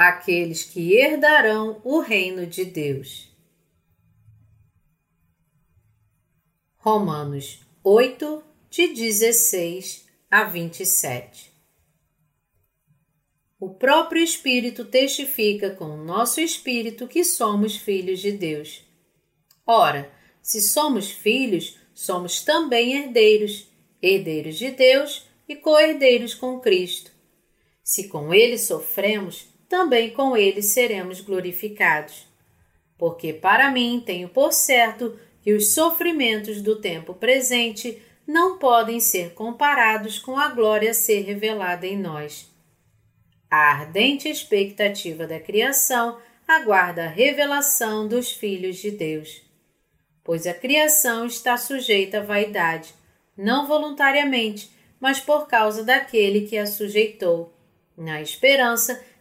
aqueles que herdarão o reino de Deus. Romanos 8, de 16 a 27 O próprio Espírito testifica com o nosso espírito que somos filhos de Deus. Ora, se somos filhos, somos também herdeiros, herdeiros de Deus e co-herdeiros com Cristo. Se com ele sofremos, também com ele seremos glorificados. Porque para mim tenho por certo que os sofrimentos do tempo presente não podem ser comparados com a glória a ser revelada em nós. A ardente expectativa da criação aguarda a revelação dos filhos de Deus. Pois a criação está sujeita à vaidade, não voluntariamente, mas por causa daquele que a sujeitou, na esperança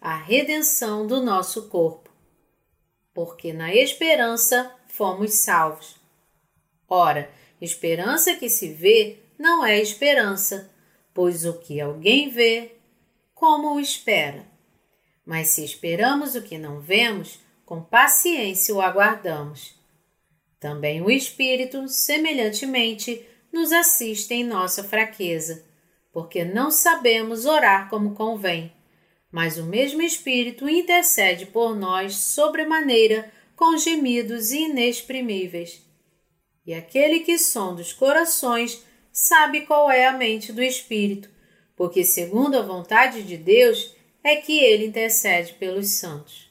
a redenção do nosso corpo. Porque na esperança fomos salvos. Ora, esperança que se vê não é esperança, pois o que alguém vê, como o espera? Mas se esperamos o que não vemos, com paciência o aguardamos. Também o Espírito, semelhantemente, nos assiste em nossa fraqueza, porque não sabemos orar como convém mas o mesmo Espírito intercede por nós sobremaneira com gemidos inexprimíveis. E aquele que sonda os corações sabe qual é a mente do Espírito, porque, segundo a vontade de Deus, é que ele intercede pelos santos.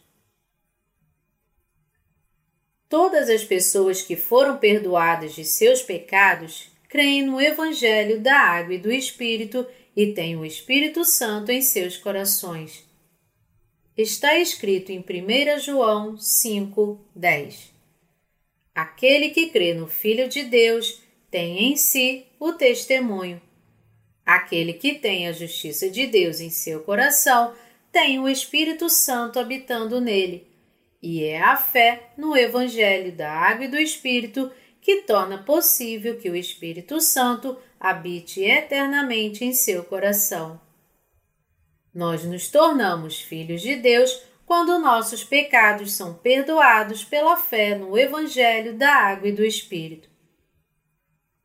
Todas as pessoas que foram perdoadas de seus pecados creem no Evangelho da Água e do Espírito e têm o Espírito Santo em seus corações. Está escrito em 1 João 5, 10. Aquele que crê no Filho de Deus tem em si o testemunho. Aquele que tem a justiça de Deus em seu coração tem o Espírito Santo habitando nele. E é a fé no Evangelho da Água e do Espírito que torna possível que o Espírito Santo habite eternamente em seu coração. Nós nos tornamos filhos de Deus quando nossos pecados são perdoados pela fé no Evangelho da Água e do Espírito.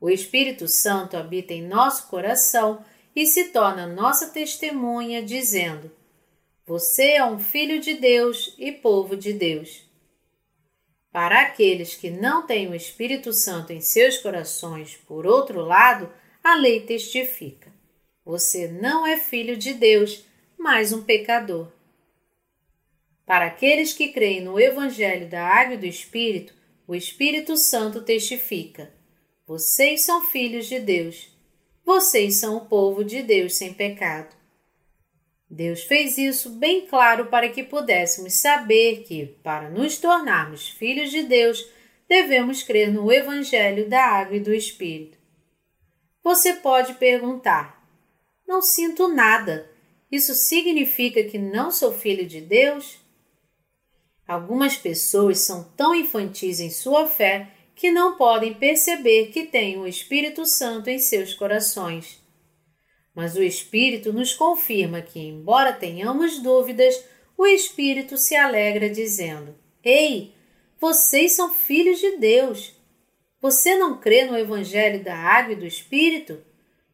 O Espírito Santo habita em nosso coração e se torna nossa testemunha, dizendo: Você é um filho de Deus e povo de Deus. Para aqueles que não têm o Espírito Santo em seus corações, por outro lado, a lei testifica: você não é filho de Deus, mas um pecador. Para aqueles que creem no Evangelho da Água e do Espírito, o Espírito Santo testifica: vocês são filhos de Deus. Vocês são o povo de Deus sem pecado. Deus fez isso bem claro para que pudéssemos saber que, para nos tornarmos filhos de Deus, devemos crer no Evangelho da Água e do Espírito. Você pode perguntar: Não sinto nada. Isso significa que não sou filho de Deus? Algumas pessoas são tão infantis em sua fé que não podem perceber que têm o Espírito Santo em seus corações. Mas o Espírito nos confirma que, embora tenhamos dúvidas, o Espírito se alegra dizendo: Ei, vocês são filhos de Deus. Você não crê no Evangelho da Água e do Espírito?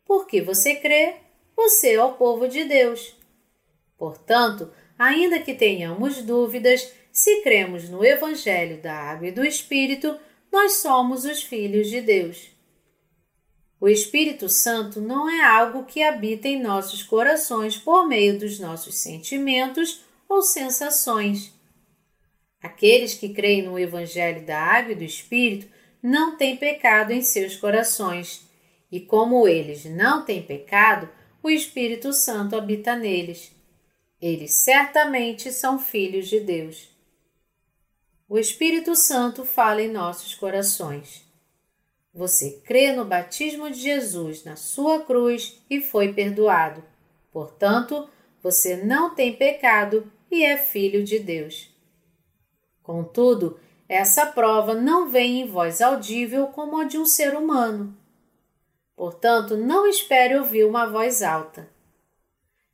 Porque você crê, você é o povo de Deus. Portanto, ainda que tenhamos dúvidas, se cremos no Evangelho da Água e do Espírito, nós somos os filhos de Deus. O Espírito Santo não é algo que habita em nossos corações por meio dos nossos sentimentos ou sensações. Aqueles que creem no Evangelho da Água e do Espírito não têm pecado em seus corações, e como eles não têm pecado, o Espírito Santo habita neles. Eles certamente são filhos de Deus. o Espírito Santo fala em nossos corações. Você crê no batismo de Jesus na sua cruz e foi perdoado. Portanto, você não tem pecado e é filho de Deus. Contudo, essa prova não vem em voz audível como a de um ser humano. Portanto, não espere ouvir uma voz alta.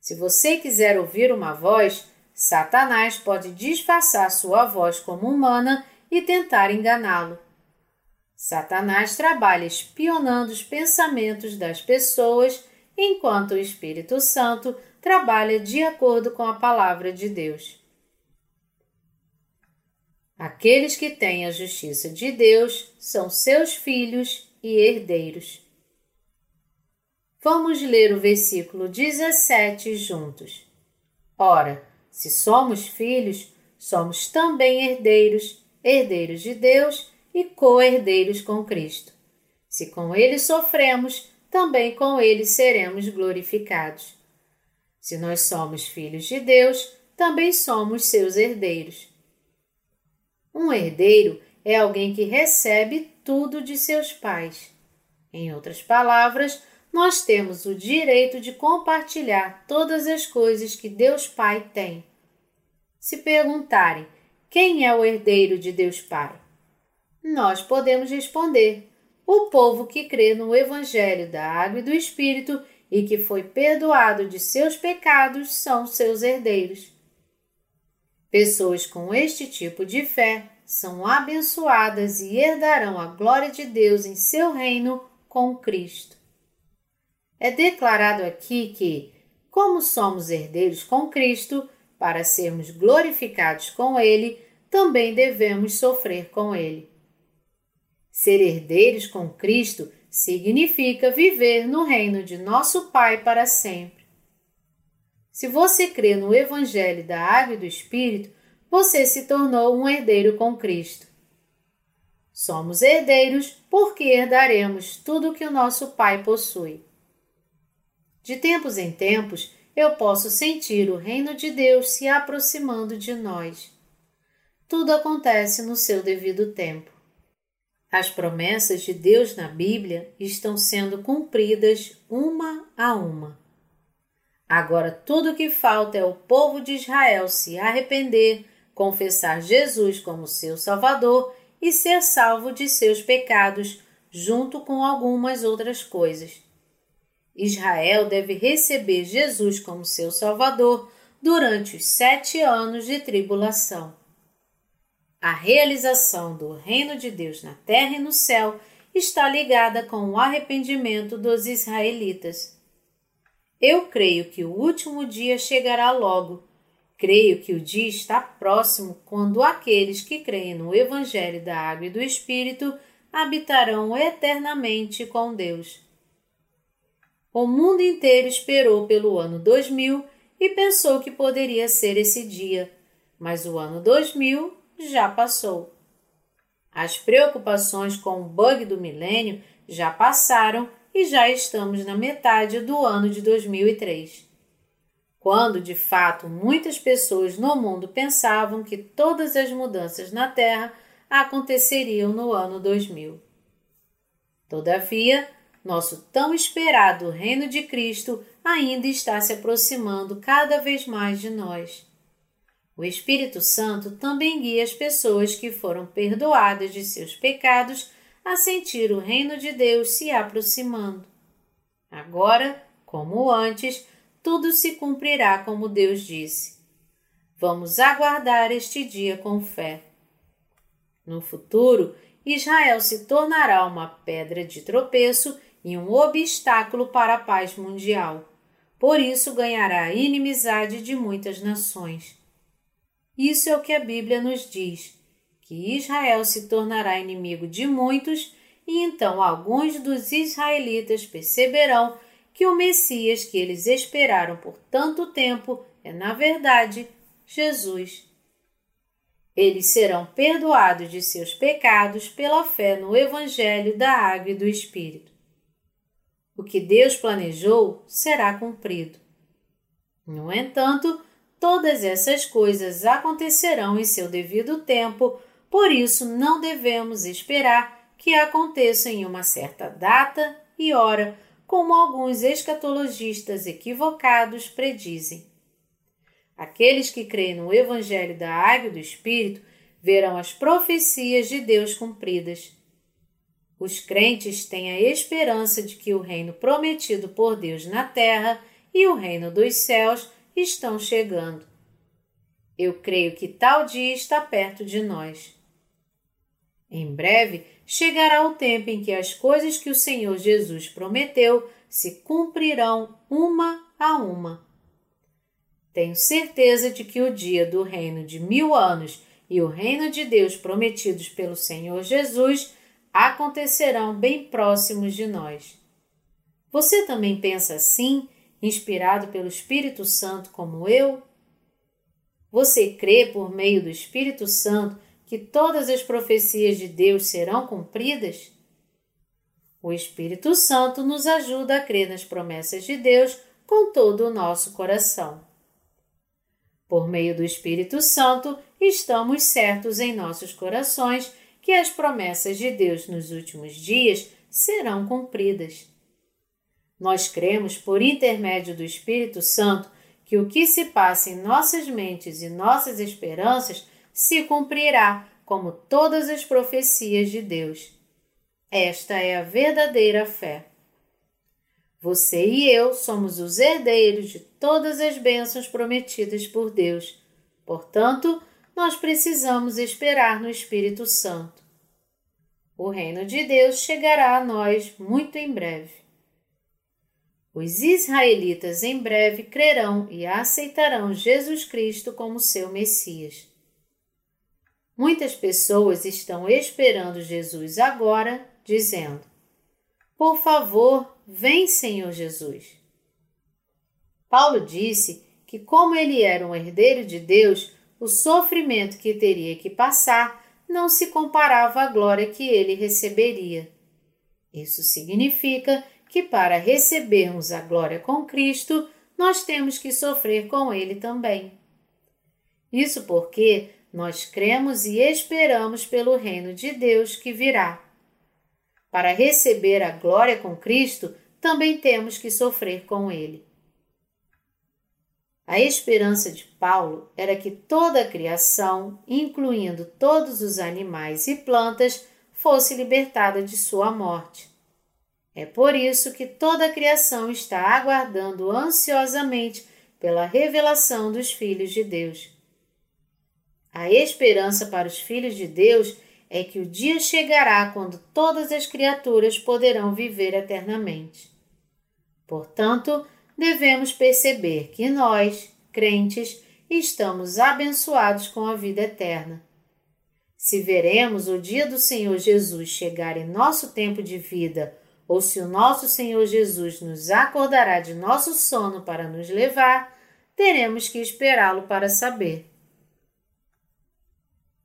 Se você quiser ouvir uma voz, Satanás pode disfarçar sua voz como humana e tentar enganá-lo. Satanás trabalha espionando os pensamentos das pessoas, enquanto o Espírito Santo trabalha de acordo com a palavra de Deus. Aqueles que têm a justiça de Deus são seus filhos e herdeiros. Vamos ler o versículo 17 juntos. Ora, se somos filhos, somos também herdeiros, herdeiros de Deus e co-herdeiros com Cristo. Se com ele sofremos, também com ele seremos glorificados. Se nós somos filhos de Deus, também somos seus herdeiros. Um herdeiro é alguém que recebe tudo de seus pais. Em outras palavras, nós temos o direito de compartilhar todas as coisas que Deus Pai tem. Se perguntarem quem é o herdeiro de Deus Pai, nós podemos responder: o povo que crê no Evangelho da Água e do Espírito e que foi perdoado de seus pecados são seus herdeiros. Pessoas com este tipo de fé são abençoadas e herdarão a glória de Deus em seu reino com Cristo. É declarado aqui que, como somos herdeiros com Cristo, para sermos glorificados com Ele, também devemos sofrer com Ele. Ser herdeiros com Cristo significa viver no reino de nosso Pai para sempre. Se você crê no Evangelho da Água e do Espírito, você se tornou um herdeiro com Cristo. Somos herdeiros porque herdaremos tudo que o nosso Pai possui. De tempos em tempos, eu posso sentir o reino de Deus se aproximando de nós. Tudo acontece no seu devido tempo. As promessas de Deus na Bíblia estão sendo cumpridas uma a uma. Agora tudo o que falta é o povo de Israel se arrepender, confessar Jesus como seu Salvador e ser salvo de seus pecados, junto com algumas outras coisas. Israel deve receber Jesus como seu Salvador durante os sete anos de tribulação. A realização do reino de Deus na terra e no céu está ligada com o arrependimento dos israelitas. Eu creio que o último dia chegará logo. Creio que o dia está próximo quando aqueles que creem no Evangelho da Água e do Espírito habitarão eternamente com Deus. O mundo inteiro esperou pelo ano 2000 e pensou que poderia ser esse dia, mas o ano 2000 já passou. As preocupações com o bug do milênio já passaram e já estamos na metade do ano de 2003. Quando, de fato, muitas pessoas no mundo pensavam que todas as mudanças na Terra aconteceriam no ano 2000. Todavia, nosso tão esperado Reino de Cristo ainda está se aproximando cada vez mais de nós. O Espírito Santo também guia as pessoas que foram perdoadas de seus pecados a sentir o reino de Deus se aproximando. Agora, como antes, tudo se cumprirá como Deus disse. Vamos aguardar este dia com fé. No futuro, Israel se tornará uma pedra de tropeço e um obstáculo para a paz mundial. Por isso ganhará a inimizade de muitas nações. Isso é o que a Bíblia nos diz: que Israel se tornará inimigo de muitos, e então alguns dos israelitas perceberão que o Messias que eles esperaram por tanto tempo é, na verdade, Jesus. Eles serão perdoados de seus pecados pela fé no Evangelho da Água e do Espírito. O que Deus planejou será cumprido. No entanto, Todas essas coisas acontecerão em seu devido tempo, Por isso, não devemos esperar que aconteça em uma certa data e hora, como alguns escatologistas equivocados predizem. Aqueles que creem no Evangelho da Água e do Espírito verão as profecias de Deus cumpridas. Os crentes têm a esperança de que o reino prometido por Deus na terra e o reino dos céus estão chegando. Eu creio que tal dia está perto de nós. Em breve chegará o tempo em que as coisas que o Senhor Jesus prometeu se cumprirão uma a uma. Tenho certeza de que o dia do reino de mil anos e o reino de Deus prometidos pelo Senhor Jesus acontecerão bem próximos de nós. Você também pensa assim, inspirado pelo Espírito Santo como eu? Você crê por meio do Espírito Santo que todas as profecias de Deus serão cumpridas? O Espírito Santo nos ajuda a crer nas promessas de Deus com todo o nosso coração. Por meio do Espírito Santo, estamos certos em nossos corações que as promessas de Deus nos últimos dias serão cumpridas. Nós cremos, por intermédio do Espírito Santo, que o que se passa em nossas mentes e nossas esperanças se cumprirá, como todas as profecias de Deus. Esta é a verdadeira fé. Você e eu somos os herdeiros de todas as bênçãos prometidas por Deus. Portanto, nós precisamos esperar no Espírito Santo. O reino de Deus chegará a nós muito em breve. Os israelitas em breve crerão e aceitarão Jesus Cristo como seu Messias. Muitas pessoas estão esperando Jesus agora, dizendo: Por favor, vem, Senhor Jesus. Paulo disse que, como ele era um herdeiro de Deus, o sofrimento que teria que passar não se comparava à glória que ele receberia. Isso significa que, para recebermos a glória com Cristo, nós temos que sofrer com Ele também. Isso porque nós cremos e esperamos pelo reino de Deus que virá. Para receber a glória com Cristo, também temos que sofrer com Ele. A esperança de Paulo era que toda a criação, incluindo todos os animais e plantas, fosse libertada de sua morte. É por isso que toda a criação está aguardando ansiosamente pela revelação dos filhos de Deus. A esperança para os filhos de Deus é que o dia chegará quando todas as criaturas poderão viver eternamente. Portanto, devemos perceber que nós, crentes, estamos abençoados com a vida eterna. Se veremos o dia do Senhor Jesus chegar em nosso tempo de vida, ou se o nosso Senhor Jesus nos acordará de nosso sono para nos levar, teremos que esperá-lo para saber.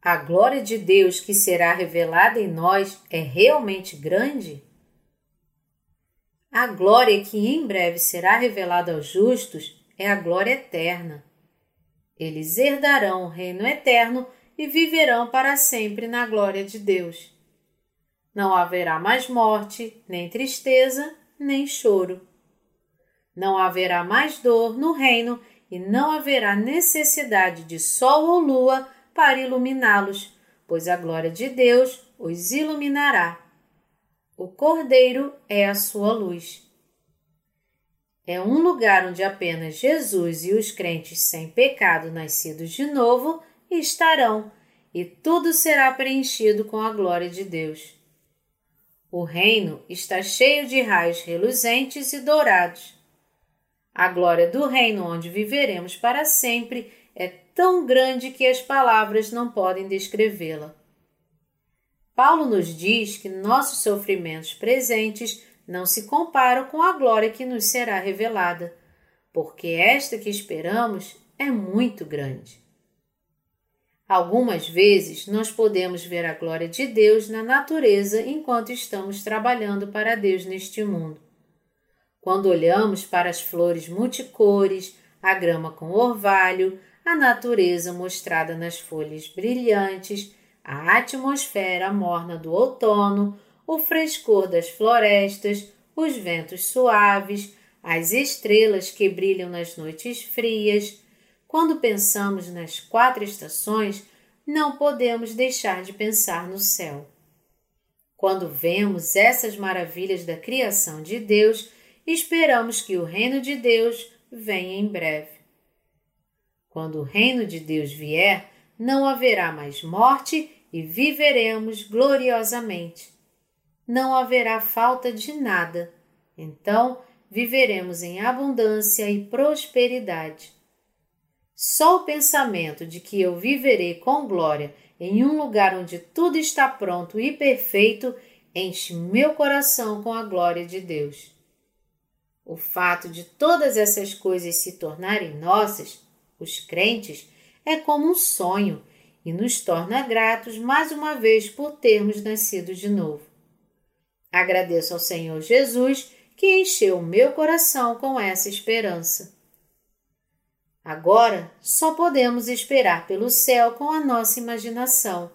A glória de Deus que será revelada em nós é realmente grande? A glória que em breve será revelada aos justos é a glória eterna. Eles herdarão o reino eterno e viverão para sempre na glória de Deus. Não haverá mais morte, nem tristeza, nem choro. Não haverá mais dor no reino e não haverá necessidade de sol ou lua para iluminá-los, pois a glória de Deus os iluminará. O Cordeiro é a sua luz. É um lugar onde apenas Jesus e os crentes sem pecado nascidos de novo estarão, e tudo será preenchido com a glória de Deus. O reino está cheio de raios reluzentes e dourados. A glória do reino onde viveremos para sempre é tão grande que as palavras não podem descrevê-la. Paulo nos diz que nossos sofrimentos presentes não se comparam com a glória que nos será revelada, porque esta que esperamos é muito grande. Algumas vezes nós podemos ver a glória de Deus na natureza enquanto estamos trabalhando para Deus neste mundo. Quando olhamos para as flores multicores, a grama com orvalho, a natureza mostrada nas folhas brilhantes, a atmosfera morna do outono, o frescor das florestas, os ventos suaves, as estrelas que brilham nas noites frias. Quando pensamos nas quatro estações, não podemos deixar de pensar no céu. Quando vemos essas maravilhas da criação de Deus, esperamos que o reino de Deus venha em breve. Quando o reino de Deus vier, não haverá mais morte e viveremos gloriosamente. Não haverá falta de nada. Então, viveremos em abundância e prosperidade. Só o pensamento de que eu viverei com glória em um lugar onde tudo está pronto e perfeito enche meu coração com a glória de Deus. O fato de todas essas coisas se tornarem nossas os crentes, é como um sonho e nos torna gratos mais uma vez por termos nascido de novo. Agradeço ao Senhor Jesus que encheu o meu coração com essa esperança. Agora só podemos esperar pelo céu com a nossa imaginação,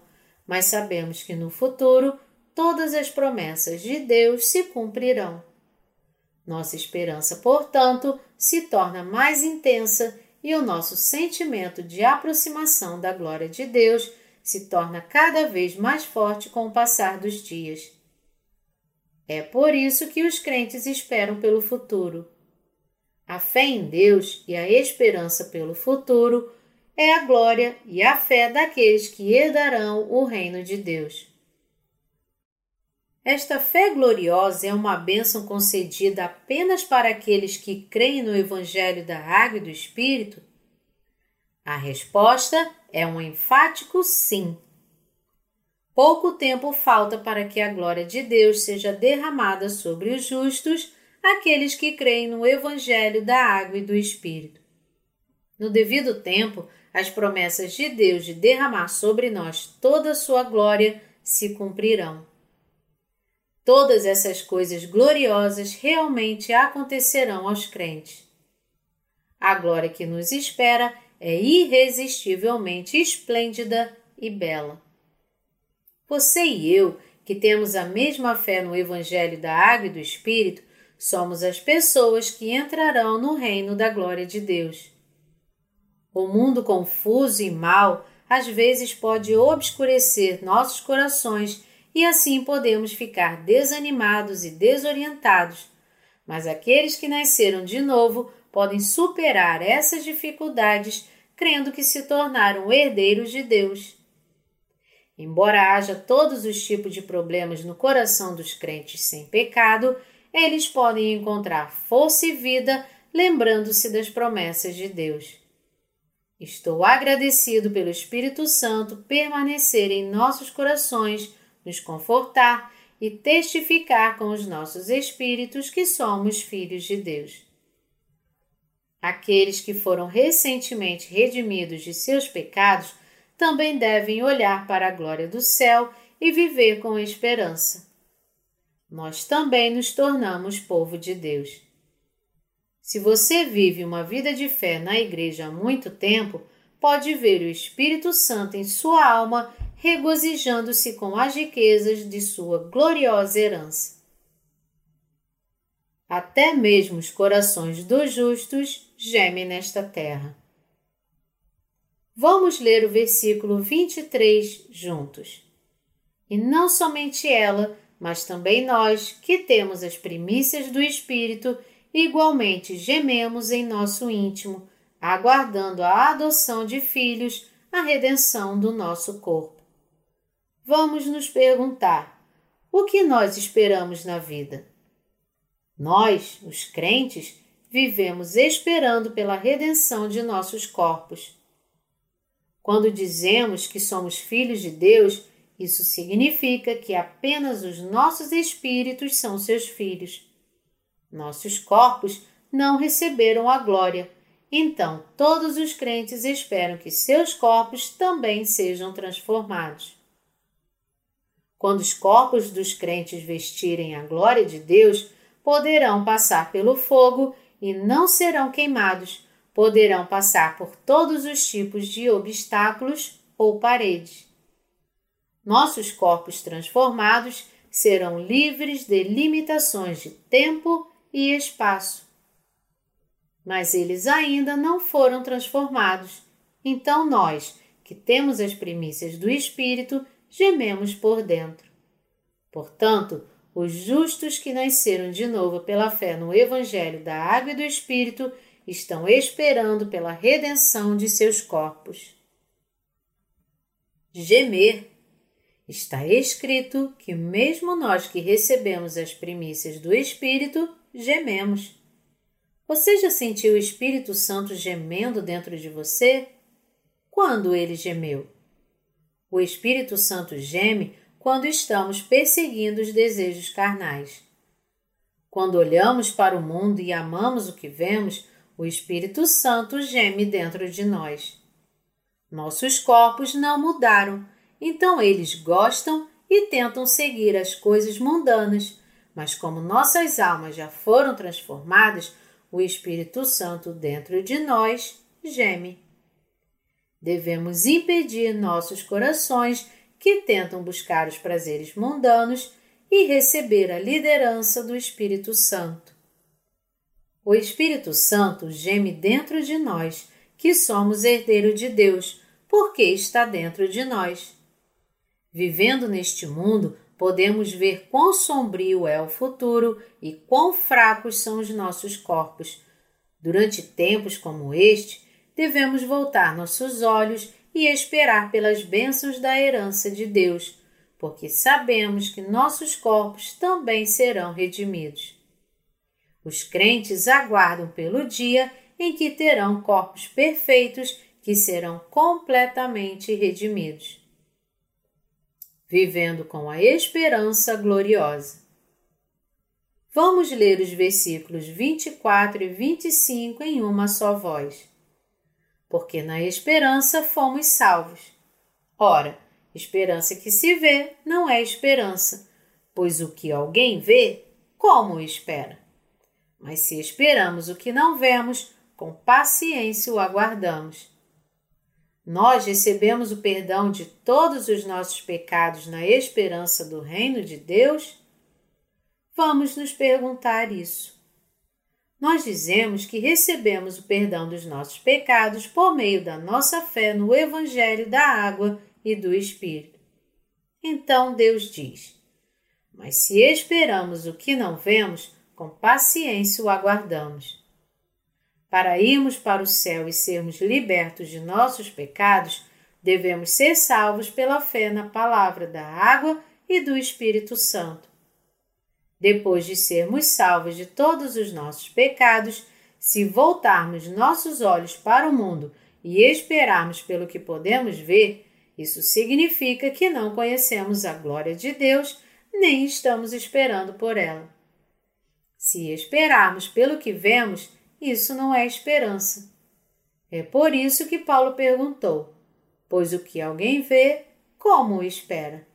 mas sabemos que no futuro todas as promessas de Deus se cumprirão. Nossa esperança, portanto, se torna mais intensa e o nosso sentimento de aproximação da glória de Deus se torna cada vez mais forte com o passar dos dias. É por isso que os crentes esperam pelo futuro. A fé em Deus e a esperança pelo futuro é a glória e a fé daqueles que herdarão o reino de Deus. Esta fé gloriosa é uma bênção concedida apenas para aqueles que creem no Evangelho da Água e do Espírito? A resposta é um enfático sim. Pouco tempo falta para que a glória de Deus seja derramada sobre os justos, aqueles que creem no Evangelho da Água e do Espírito. No devido tempo, as promessas de Deus de derramar sobre nós toda a sua glória se cumprirão. Todas essas coisas gloriosas realmente acontecerão aos crentes. A glória que nos espera é irresistivelmente esplêndida e bela. Você e eu, que temos a mesma fé no Evangelho da Água e do Espírito, somos as pessoas que entrarão no reino da glória de Deus. O mundo confuso e mau às vezes pode obscurecer nossos corações e assim podemos ficar desanimados e desorientados. Mas aqueles que nasceram de novo podem superar essas dificuldades crendo que se tornaram herdeiros de Deus. Embora haja todos os tipos de problemas no coração dos crentes sem pecado, eles podem encontrar força e vida lembrando-se das promessas de Deus. Estou agradecido pelo Espírito Santo permanecer em nossos corações nos confortar e testificar com os nossos espíritos que somos filhos de Deus. Aqueles que foram recentemente redimidos de seus pecados também devem olhar para a glória do céu e viver com esperança. Nós também nos tornamos povo de Deus. Se você vive uma vida de fé na igreja há muito tempo, pode ver o Espírito Santo em sua alma regozijando-se com as riquezas de sua gloriosa herança. Até mesmo os corações dos justos gemem nesta terra. Vamos ler o versículo 23 juntos. E não somente ela, mas também nós, que temos as primícias do Espírito, igualmente gememos em nosso íntimo, aguardando a adoção de filhos, a redenção do nosso corpo vamos nos perguntar: o que nós esperamos na vida? Nós, os crentes, vivemos esperando pela redenção de nossos corpos. Quando dizemos que somos filhos de Deus, isso significa que apenas os nossos espíritos são seus filhos. Nossos corpos não receberam a glória, então todos os crentes esperam que seus corpos também sejam transformados. Quando os corpos dos crentes vestirem a glória de Deus, poderão passar pelo fogo e não serão queimados, poderão passar por todos os tipos de obstáculos ou paredes. nossos corpos transformados serão livres de limitações de tempo e espaço. Mas eles ainda não foram transformados, então nós, que temos as primícias do Espírito, gememos por dentro. Portanto, os justos que nasceram de novo pela fé no Evangelho da Água e do Espírito estão esperando pela redenção de seus corpos. Gemer Está escrito que, mesmo nós que recebemos as primícias do Espírito, gememos. Você já sentiu o Espírito Santo gemendo dentro de você? Quando ele gemeu? O Espírito Santo geme quando estamos perseguindo os desejos carnais. Quando olhamos para o mundo e amamos o que vemos, o Espírito Santo geme dentro de nós. Nossos corpos não mudaram então eles gostam e tentam seguir as coisas mundanas, mas como nossas almas já foram transformadas, o Espírito Santo dentro de nós geme. Devemos impedir nossos corações que tentam buscar os prazeres mundanos e receber a liderança do Espírito Santo. O Espírito Santo geme dentro de nós, que somos herdeiro de Deus, porque está dentro de nós. Vivendo neste mundo, podemos ver quão sombrio é o futuro e quão fracos são os nossos corpos. Durante tempos como este, devemos voltar nossos olhos e esperar pelas bênçãos da herança de Deus, porque sabemos que nossos corpos também serão redimidos. Os crentes aguardam pelo dia em que terão corpos perfeitos que serão completamente redimidos vivendo com a esperança gloriosa. Vamos ler os versículos 24 e 25 em uma só voz. Porque na esperança fomos salvos. Ora, esperança que se vê não é esperança, pois o que alguém vê, como espera? Mas se esperamos o que não vemos, com paciência o aguardamos. Nós recebemos o perdão de todos os nossos pecados na esperança do reino de Deus? Vamos nos perguntar isso. Nós dizemos que recebemos o perdão dos nossos pecados por meio da nossa fé no Evangelho da Água e do Espírito. Então Deus diz: Mas se esperamos o que não vemos, com paciência o aguardamos. Para irmos para o céu e sermos libertos de nossos pecados, devemos ser salvos pela fé na palavra da água e do Espírito Santo. Depois de sermos salvos de todos os nossos pecados, se voltarmos nossos olhos para o mundo e esperarmos pelo que podemos ver, isso significa que não conhecemos a glória de Deus nem estamos esperando por ela. Se esperarmos pelo que vemos, isso não é esperança. É por isso que Paulo perguntou: Pois o que alguém vê, como o espera?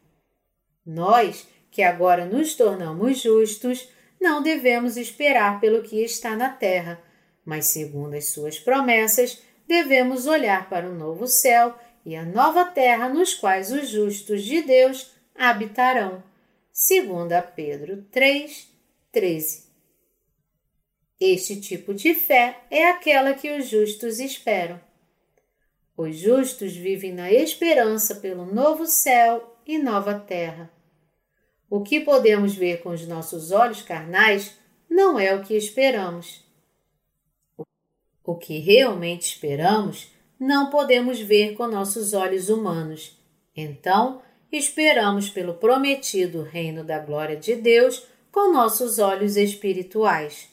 Nós, que agora nos tornamos justos, não devemos esperar pelo que está na terra, mas, segundo as suas promessas, devemos olhar para o novo céu e a nova terra nos quais os justos de Deus habitarão. 2 Pedro 3, 13 este tipo de fé é aquela que os justos esperam. Os justos vivem na esperança pelo novo céu e nova terra. O que podemos ver com os nossos olhos carnais não é o que esperamos. O que realmente esperamos não podemos ver com nossos olhos humanos. Então, esperamos pelo prometido reino da glória de Deus com nossos olhos espirituais.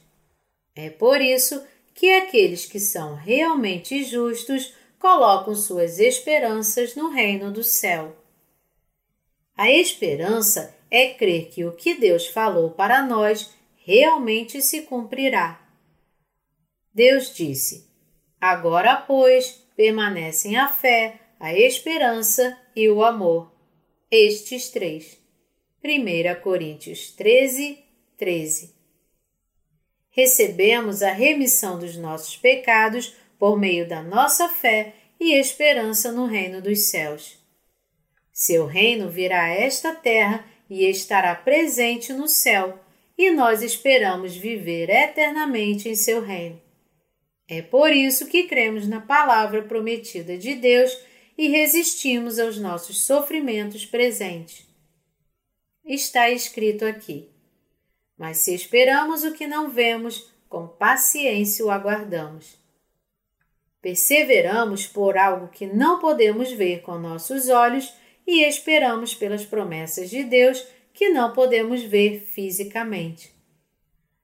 É por isso que aqueles que são realmente justos colocam suas esperanças no reino do céu. A esperança é crer que o que Deus falou para nós realmente se cumprirá. Deus disse: Agora, pois, permanecem a fé, a esperança e o amor. Estes três. 1 Coríntios 13, 13 recebemos a remissão dos nossos pecados por meio da nossa fé e esperança no reino dos céus. Seu reino virá a esta terra e estará presente no céu, e nós esperamos viver eternamente em seu reino. É por isso que cremos na palavra prometida de Deus e resistimos aos nossos sofrimentos presentes. Está escrito aqui: Mas se esperamos o que não vemos, com paciência o aguardamos. Perseveramos por algo que não podemos ver com nossos olhos e esperamos pelas promessas de Deus que não podemos ver fisicamente.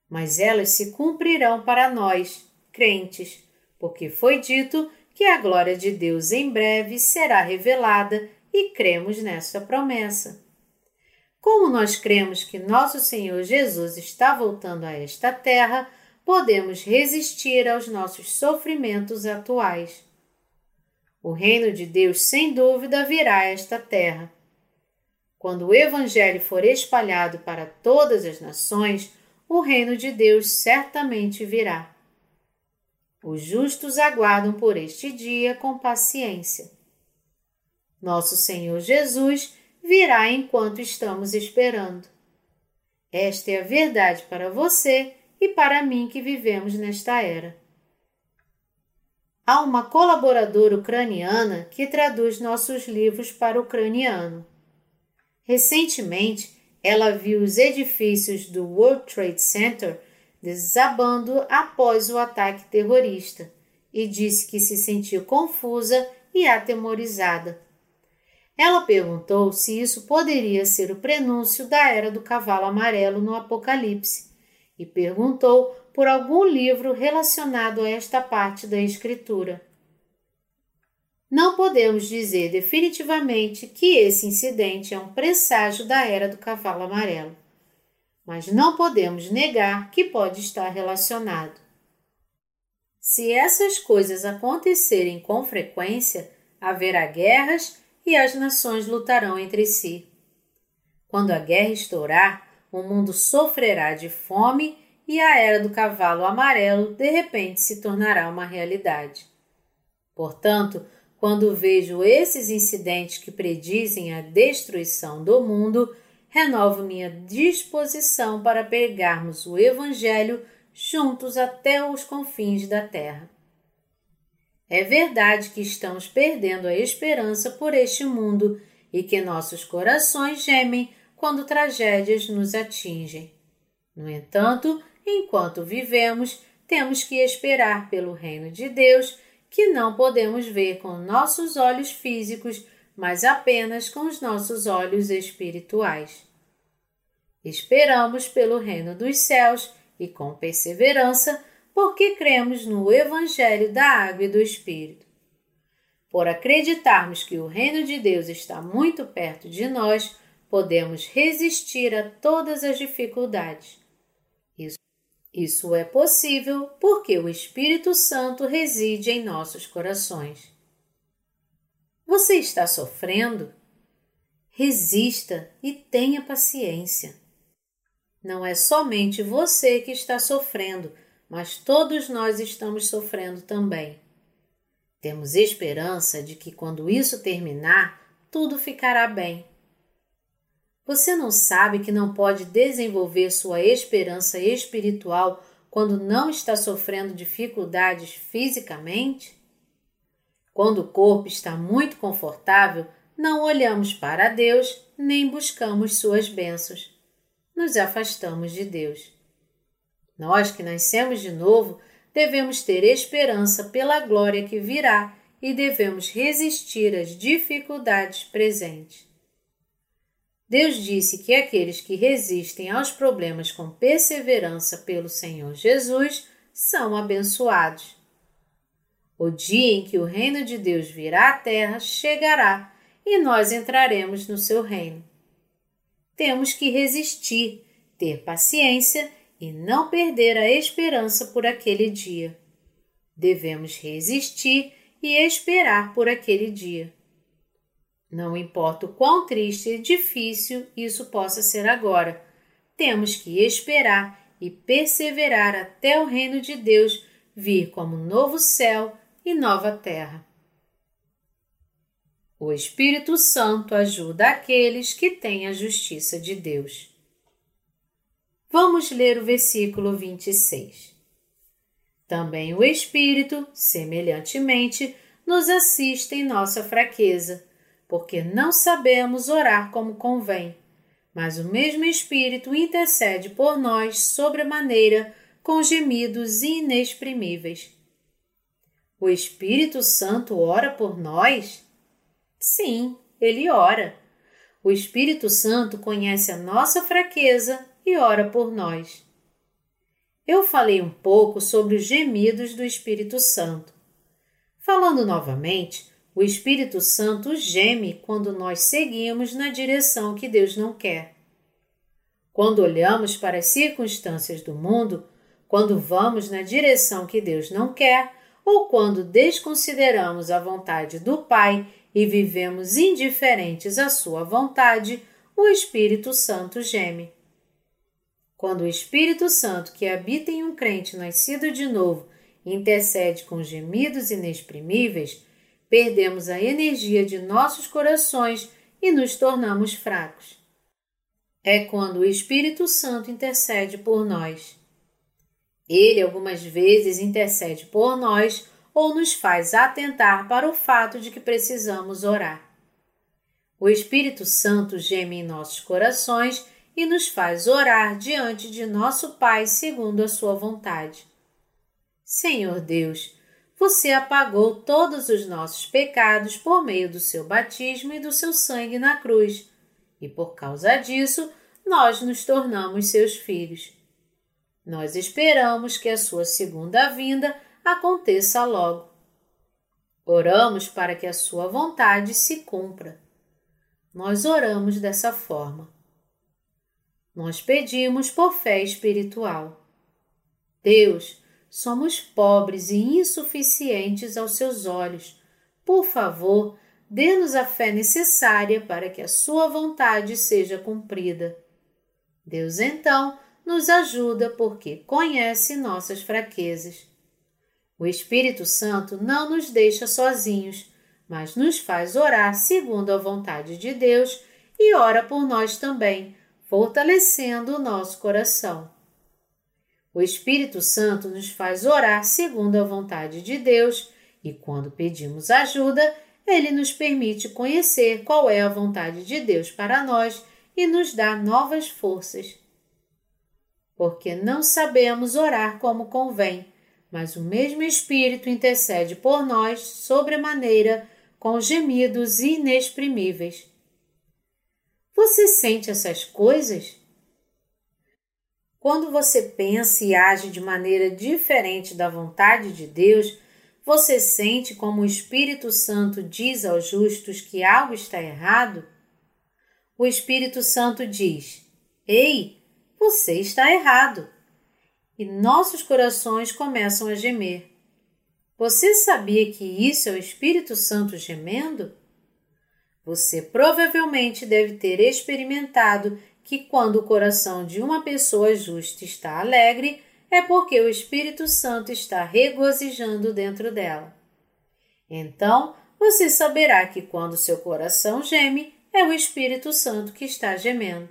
Mas elas se cumprirão para nós, crentes, porque foi dito que a glória de Deus em breve será revelada e cremos nessa promessa. Como nós cremos que nosso Senhor Jesus está voltando a esta terra, podemos resistir aos nossos sofrimentos atuais. O reino de Deus, sem dúvida, virá a esta terra. Quando o Evangelho for espalhado para todas as nações, o reino de Deus certamente virá. Os justos aguardam por este dia com paciência. Nosso Senhor Jesus virá enquanto estamos esperando. Esta é a verdade para você e para mim que vivemos nesta era. Há uma colaboradora ucraniana que traduz nossos livros para o ucraniano. Recentemente, ela viu os edifícios do World Trade Center desabando após o ataque terrorista e disse que se sentiu confusa e atemorizada. Ela perguntou se isso poderia ser o prenúncio da era do cavalo amarelo no Apocalipse e perguntou por algum livro relacionado a esta parte da Escritura. Não podemos dizer definitivamente que esse incidente é um presságio da era do cavalo amarelo, mas não podemos negar que pode estar relacionado. Se essas coisas acontecerem com frequência, haverá guerras e as nações lutarão entre si. Quando a guerra estourar, o mundo sofrerá de fome e a era do cavalo amarelo de repente se tornará uma realidade. Portanto, quando vejo esses incidentes que predizem a destruição do mundo, renovo minha disposição para pegarmos o Evangelho juntos até os confins da terra. É verdade que estamos perdendo a esperança por este mundo e que nossos corações gemem quando tragédias nos atingem. No entanto, enquanto vivemos, temos que esperar pelo reino de Deus, que não podemos ver com nossos olhos físicos, mas apenas com os nossos olhos espirituais. Esperamos pelo reino dos céus e com perseverança, porque cremos no Evangelho da Água e do Espírito. Por acreditarmos que o reino de Deus está muito perto de nós, podemos resistir a todas as dificuldades. Isso, é possível porque o Espírito Santo reside em nossos corações. Você está sofrendo? Resista e tenha paciência. Não é somente você que está sofrendo, mas todos nós estamos sofrendo também. Temos esperança de que quando isso terminar, tudo ficará bem. Você não sabe que não pode desenvolver sua esperança espiritual quando não está sofrendo dificuldades fisicamente? Quando o corpo está muito confortável, não olhamos para Deus nem buscamos suas bênçãos. Nos afastamos de Deus. Nós que nascemos de novo devemos ter esperança pela glória que virá e devemos resistir às dificuldades presentes. Deus disse que aqueles que resistem aos problemas com perseverança pelo Senhor Jesus são abençoados. O dia em que o reino de Deus virá à terra chegará e nós entraremos no seu reino. Temos que resistir, ter paciência e não perder a esperança por aquele dia. Devemos resistir e esperar por aquele dia. Não importa o quão triste e difícil isso possa ser agora, temos que esperar e perseverar até o reino de Deus vir como novo céu e nova terra. O Espírito Santo ajuda aqueles que têm a justiça de Deus. Vamos ler o versículo 26. Também o Espírito, semelhantemente, nos assiste em nossa fraqueza, porque não sabemos orar como convém, mas o mesmo Espírito intercede por nós sobremaneira com gemidos inexprimíveis. O Espírito Santo ora por nós? Sim, ele ora. O Espírito Santo conhece a nossa fraqueza e ora por nós. Eu falei um pouco sobre os gemidos do Espírito Santo. Falando novamente, o Espírito Santo geme quando nós seguimos na direção que Deus não quer. Quando olhamos para as circunstâncias do mundo, quando vamos na direção que Deus não quer, ou quando desconsideramos a vontade do Pai e vivemos indiferentes à Sua vontade, o Espírito Santo geme. Quando o Espírito Santo que habita em um crente nascido de novo intercede com gemidos inexprimíveis, perdemos a energia de nossos corações e nos tornamos fracos. É quando o Espírito Santo intercede por nós. Ele algumas vezes intercede por nós ou nos faz atentar para o fato de que precisamos orar. O Espírito Santo geme em nossos corações e nos faz orar diante de nosso Pai segundo a Sua vontade. Senhor Deus, você apagou todos os nossos pecados por meio do seu batismo e do seu sangue na cruz, e por causa disso nós nos tornamos seus filhos. Nós esperamos que a sua segunda vinda aconteça logo. Oramos para que a sua vontade se cumpra. Nós oramos dessa forma. Nós pedimos por fé espiritual. Deus, somos pobres e insuficientes aos seus olhos. Por favor, dê-nos a fé necessária para que a sua vontade seja cumprida. Deus então nos ajuda porque conhece nossas fraquezas. O Espírito Santo não nos deixa sozinhos, mas nos faz orar segundo a vontade de Deus e ora por nós também fortalecendo o nosso coração. O Espírito Santo nos faz orar segundo a vontade de Deus e, quando pedimos ajuda, ele nos permite conhecer qual é a vontade de Deus para nós e nos dá novas forças. Porque não sabemos orar como convém, mas o mesmo Espírito intercede por nós sobremaneira com gemidos inexprimíveis. Você sente essas coisas? Quando você pensa e age de maneira diferente da vontade de Deus, você sente como o Espírito Santo diz aos justos que algo está errado? O Espírito Santo diz: Ei, você está errado. E nossos corações começam a gemer. Você sabia que isso é o Espírito Santo gemendo? Você provavelmente deve ter experimentado que quando o coração de uma pessoa justa está alegre, é porque o Espírito Santo está regozijando dentro dela. Então, você saberá que quando seu coração geme, é o Espírito Santo que está gemendo.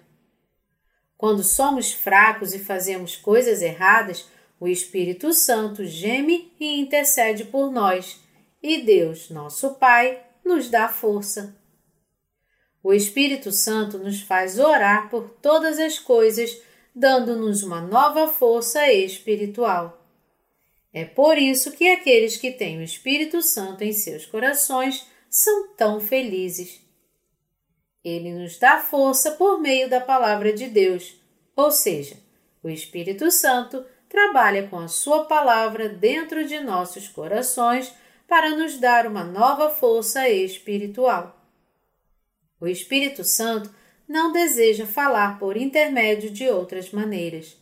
Quando somos fracos e fazemos coisas erradas, o Espírito Santo geme e intercede por nós, e Deus, nosso Pai, nos dá força. O Espírito Santo nos faz orar por todas as coisas, dando-nos uma nova força espiritual. É por isso que aqueles que têm o Espírito Santo em seus corações são tão felizes. Ele nos dá força por meio da palavra de Deus, ou seja, o Espírito Santo trabalha com a Sua palavra dentro de nossos corações para nos dar uma nova força espiritual. O Espírito Santo não deseja falar por intermédio de outras maneiras.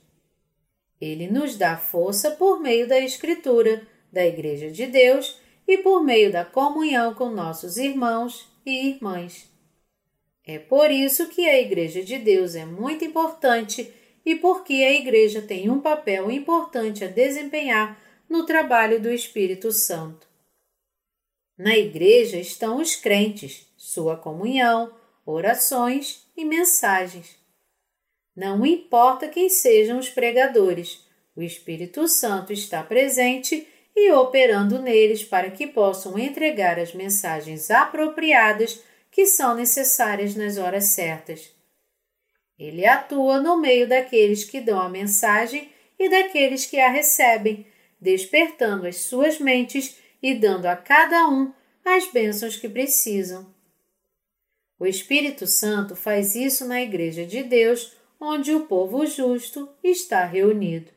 Ele nos dá força por meio da Escritura, da Igreja de Deus e por meio da comunhão com nossos irmãos e irmãs. É por isso que a Igreja de Deus é muito importante e porque a Igreja tem um papel importante a desempenhar no trabalho do Espírito Santo. Na Igreja estão os crentes, sua comunhão, orações e mensagens. Não importa quem sejam os pregadores, o Espírito Santo está presente e operando neles para que possam entregar as mensagens apropriadas que são necessárias nas horas certas. Ele atua no meio daqueles que dão a mensagem e daqueles que a recebem, despertando as suas mentes e dando a cada um as bênçãos que precisam. O Espírito Santo faz isso na Igreja de Deus, onde o povo justo está reunido.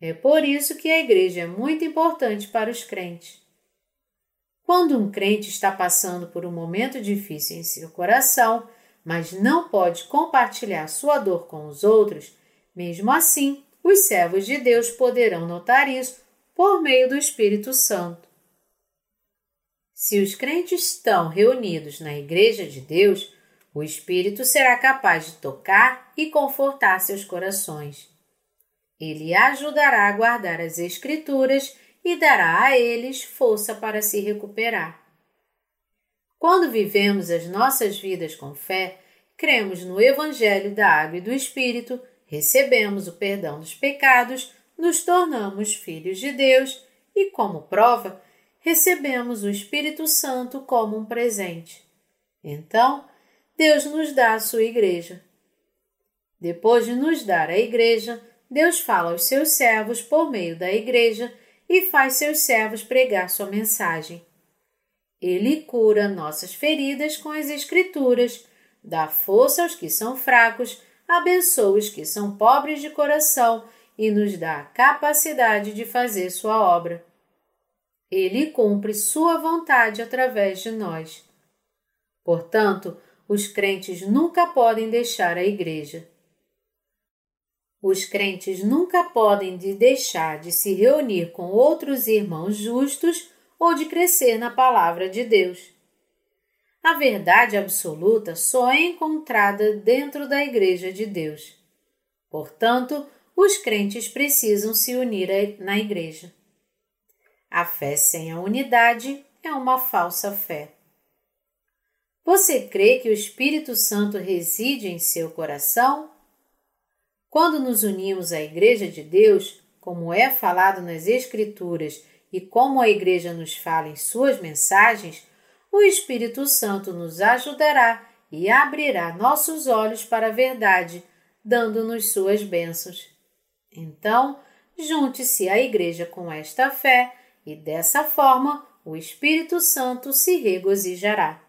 É por isso que a igreja é muito importante para os crentes. Quando um crente está passando por um momento difícil em seu coração, mas não pode compartilhar sua dor com os outros, mesmo assim, os servos de Deus poderão notar isso por meio do Espírito Santo. Se os crentes estão reunidos na Igreja de Deus, o Espírito será capaz de tocar e confortar seus corações. Ele ajudará a guardar as Escrituras e dará a eles força para se recuperar. Quando vivemos as nossas vidas com fé, cremos no Evangelho da Água e do Espírito, recebemos o perdão dos pecados, nos tornamos filhos de Deus e, como prova, recebemos o Espírito Santo como um presente. Então, Deus nos dá a sua igreja. Depois de nos dar a igreja, Deus fala aos seus servos por meio da igreja e faz seus servos pregar sua mensagem. Ele cura nossas feridas com as Escrituras, dá força aos que são fracos, abençoa os que são pobres de coração e nos dá a capacidade de fazer sua obra. Ele cumpre sua vontade através de nós. Portanto, os crentes nunca podem deixar a igreja. Os crentes nunca podem de deixar de se reunir com outros irmãos justos ou de crescer na palavra de Deus. A verdade absoluta só é encontrada dentro da Igreja de Deus. Portanto, os crentes precisam se unir na Igreja. A fé sem a unidade é uma falsa fé. Você crê que o Espírito Santo reside em seu coração? Quando nos unimos à Igreja de Deus, como é falado nas Escrituras e como a Igreja nos fala em suas mensagens, o Espírito Santo nos ajudará e abrirá nossos olhos para a verdade, dando-nos suas bênçãos. Então, junte-se à Igreja com esta fé e dessa forma o Espírito Santo se regozijará.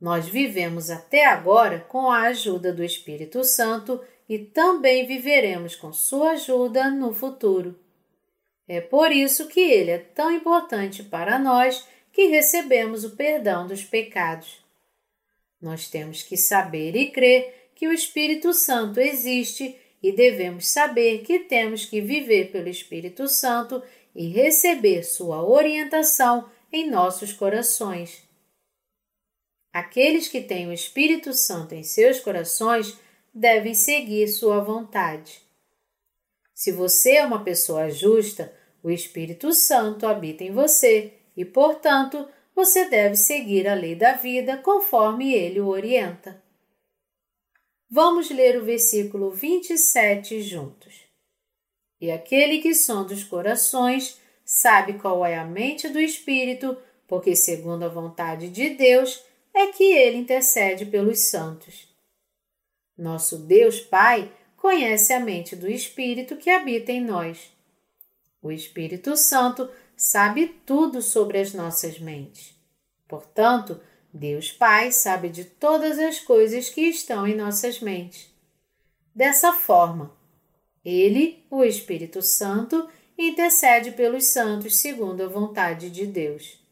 Nós vivemos até agora com a ajuda do Espírito Santo e também viveremos com sua ajuda no futuro. É por isso que ele é tão importante para nós que recebemos o perdão dos pecados. Nós temos que saber e crer que o Espírito Santo existe e devemos saber que temos que viver pelo Espírito Santo e receber sua orientação em nossos corações. Aqueles que têm o Espírito Santo em seus corações devem seguir sua vontade. Se você é uma pessoa justa, o Espírito Santo habita em você e, portanto, você deve seguir a lei da vida conforme ele o orienta. Vamos ler o versículo 27 juntos. E aquele que sonda os corações sabe qual é a mente do Espírito, porque, segundo a vontade de Deus, é que ele intercede pelos santos. Nosso Deus Pai conhece a mente do Espírito que habita em nós. O Espírito Santo sabe tudo sobre as nossas mentes. Portanto, Deus Pai sabe de todas as coisas que estão em nossas mentes. Dessa forma, Ele, o Espírito Santo, intercede pelos santos segundo a vontade de Deus.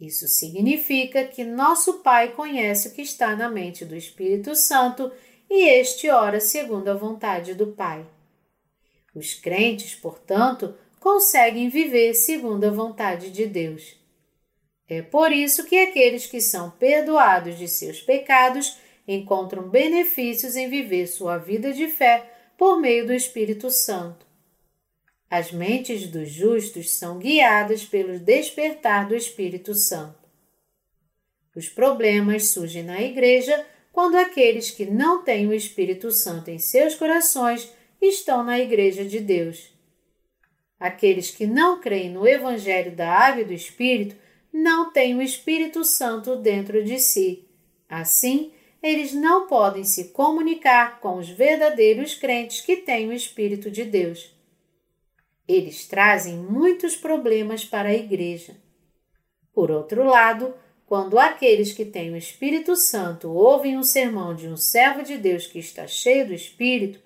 Isso significa que nosso Pai conhece o que está na mente do Espírito Santo e este ora segundo a vontade do Pai. Os crentes, portanto, conseguem viver segundo a vontade de Deus. É por isso que aqueles que são perdoados de seus pecados encontram benefícios em viver sua vida de fé por meio do Espírito Santo. As mentes dos justos são guiadas pelo despertar do Espírito Santo. Os problemas surgem na igreja quando aqueles que não têm o Espírito Santo em seus corações estão na igreja de Deus. Aqueles que não creem no Evangelho da Água e do Espírito não têm o Espírito Santo dentro de si. Assim, eles não podem se comunicar com os verdadeiros crentes que têm o Espírito de Deus. Eles trazem muitos problemas para a igreja. Por outro lado, quando aqueles que têm o Espírito Santo ouvem um sermão de um servo de Deus que está cheio do Espírito,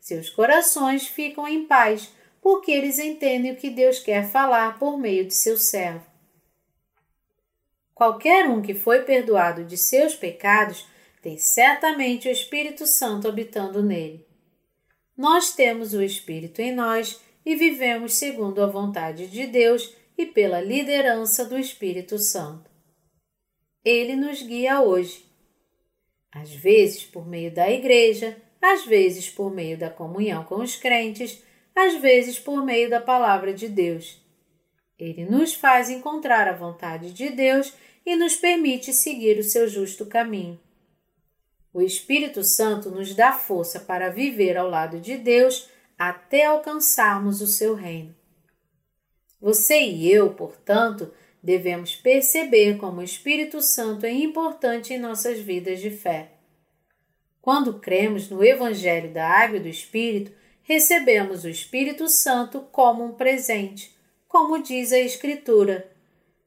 seus corações ficam em paz, porque eles entendem o que Deus quer falar por meio de seu servo. Qualquer um que foi perdoado de seus pecados tem certamente o Espírito Santo habitando nele. Nós temos o Espírito em nós e vivemos segundo a vontade de Deus e pela liderança do Espírito Santo. Ele nos guia hoje. Às vezes por meio da igreja, às vezes por meio da comunhão com os crentes, às vezes por meio da palavra de Deus. Ele nos faz encontrar a vontade de Deus e nos permite seguir o seu justo caminho. O Espírito Santo nos dá força para viver ao lado de Deus até alcançarmos o seu reino. Você e eu, portanto, devemos perceber como o Espírito Santo é importante em nossas vidas de fé. Quando cremos no Evangelho da Água e do Espírito, recebemos o Espírito Santo como um presente, como diz a Escritura: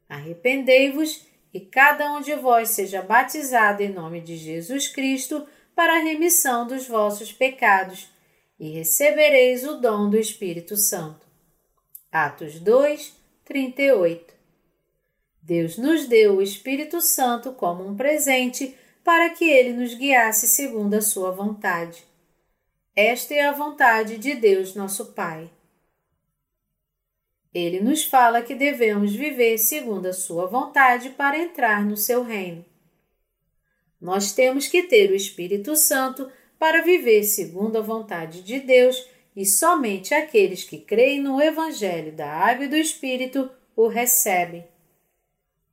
Arrependei-vos e cada um de vós seja batizado em nome de Jesus Cristo para a remissão dos vossos pecados, e recebereis o dom do Espírito Santo. Atos 2, 38 Deus nos deu o Espírito Santo como um presente para que ele nos guiasse segundo a sua vontade. Esta é a vontade de Deus, nosso Pai. Ele nos fala que devemos viver segundo a sua vontade para entrar no seu reino. Nós temos que ter o Espírito Santo para viver segundo a vontade de Deus e somente aqueles que creem no Evangelho da Água e do Espírito o recebem.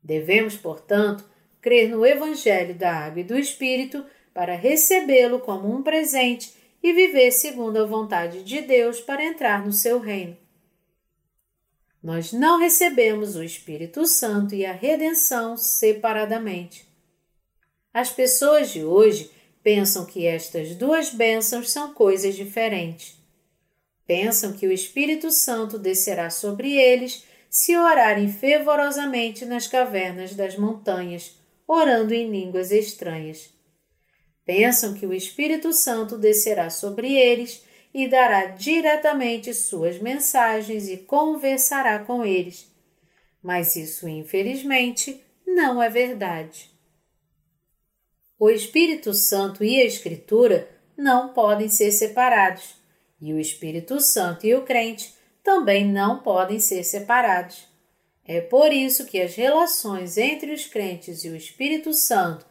Devemos, portanto, crer no Evangelho da Água e do Espírito para recebê-lo como um presente e viver segundo a vontade de Deus para entrar no seu reino. Nós não recebemos o Espírito Santo e a redenção separadamente. As pessoas de hoje pensam que estas duas bênçãos são coisas diferentes. Pensam que o Espírito Santo descerá sobre eles se orarem fervorosamente nas cavernas das montanhas, orando em línguas estranhas. Pensam que o Espírito Santo descerá sobre eles e dará diretamente suas mensagens e conversará com eles. Mas isso, infelizmente, não é verdade. O Espírito Santo e a Escritura não podem ser separados, e o Espírito Santo e o crente também não podem ser separados. É por isso que as relações entre os crentes e o Espírito Santo,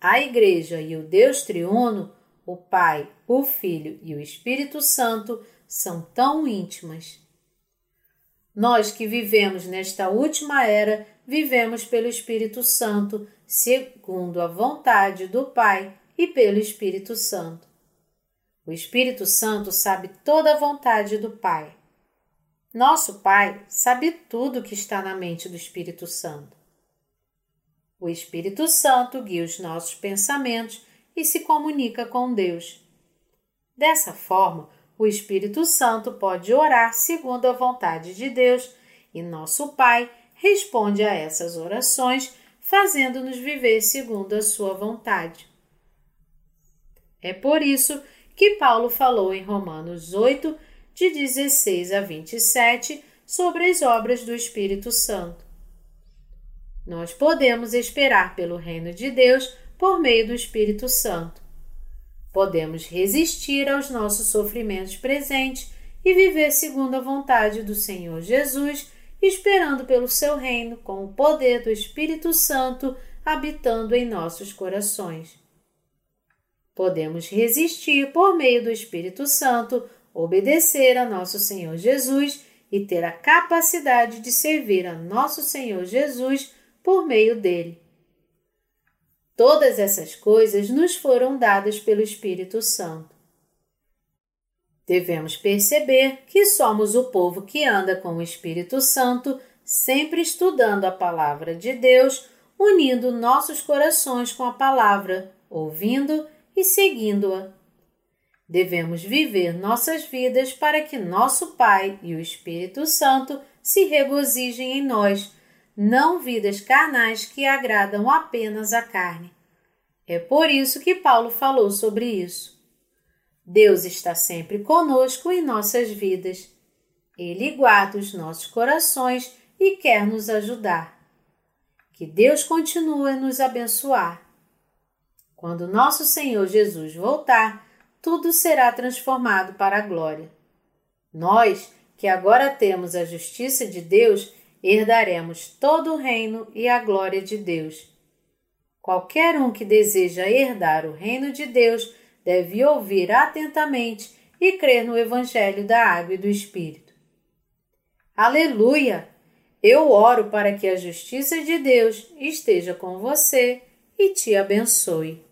a Igreja e o Deus triuno, o Pai, o Filho e o Espírito Santo, são tão íntimas. Nós que vivemos nesta última era, vivemos pelo Espírito Santo, segundo a vontade do Pai e pelo Espírito Santo. O Espírito Santo sabe toda a vontade do Pai. Nosso Pai sabe tudo o que está na mente do Espírito Santo. O Espírito Santo guia os nossos pensamentos e se comunica com Deus. Dessa forma, o Espírito Santo pode orar segundo a vontade de Deus e nosso Pai responde a essas orações, fazendo-nos viver segundo a sua vontade. É por isso que Paulo falou em Romanos 8, de 16 a 27, sobre as obras do Espírito Santo. Nós podemos esperar pelo reino de Deus por meio do Espírito Santo. Podemos resistir aos nossos sofrimentos presentes e viver segundo a vontade do Senhor Jesus, esperando pelo seu reino com o poder do Espírito Santo habitando em nossos corações. Podemos resistir por meio do Espírito Santo obedecer a nosso Senhor Jesus e ter a capacidade de servir a nosso Senhor Jesus por meio dele. Todas essas coisas nos foram dadas pelo Espírito Santo. Devemos perceber que somos o povo que anda com o Espírito Santo, sempre estudando a palavra de Deus, unindo nossos corações com a palavra, ouvindo e seguindo-a. Devemos viver nossas vidas para que nosso Pai e o Espírito Santo se regozijem em nós, não vidas carnais que agradam apenas a carne. É por isso que Paulo falou sobre isso. Deus está sempre conosco em nossas vidas. Ele guarda os nossos corações e quer nos ajudar. Que Deus continue a nos abençoar. Quando nosso Senhor Jesus voltar, tudo será transformado para a glória. Nós, que agora temos a justiça de Deus, herdaremos todo o reino e a glória de Deus. Qualquer um que deseja herdar o reino de Deus deve ouvir atentamente e crer no Evangelho da Água e do Espírito. Aleluia! Eu oro para que a justiça de Deus esteja com você e te abençoe.